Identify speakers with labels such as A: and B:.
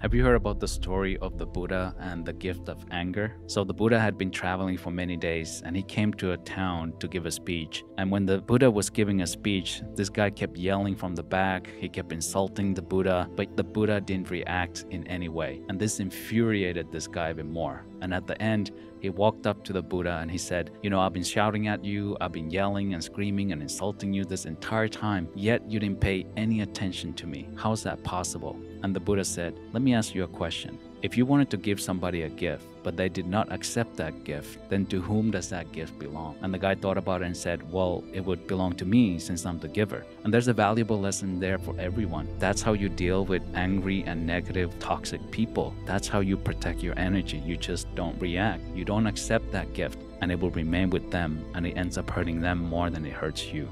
A: Have you heard about the story of the Buddha and the gift of anger? So, the Buddha had been traveling for many days and he came to a town to give a speech. And when the Buddha was giving a speech, this guy kept yelling from the back, he kept insulting the Buddha, but the Buddha didn't react in any way. And this infuriated this guy even more. And at the end, he walked up to the Buddha and he said, You know, I've been shouting at you, I've been yelling and screaming and insulting you this entire time, yet you didn't pay any attention to me. How is that possible? And the Buddha said, Let me ask you a question. If you wanted to give somebody a gift, but they did not accept that gift, then to whom does that gift belong? And the guy thought about it and said, Well, it would belong to me since I'm the giver. And there's a valuable lesson there for everyone. That's how you deal with angry and negative, toxic people. That's how you protect your energy. You just don't react. You don't accept that gift, and it will remain with them, and it ends up hurting them more than it hurts you.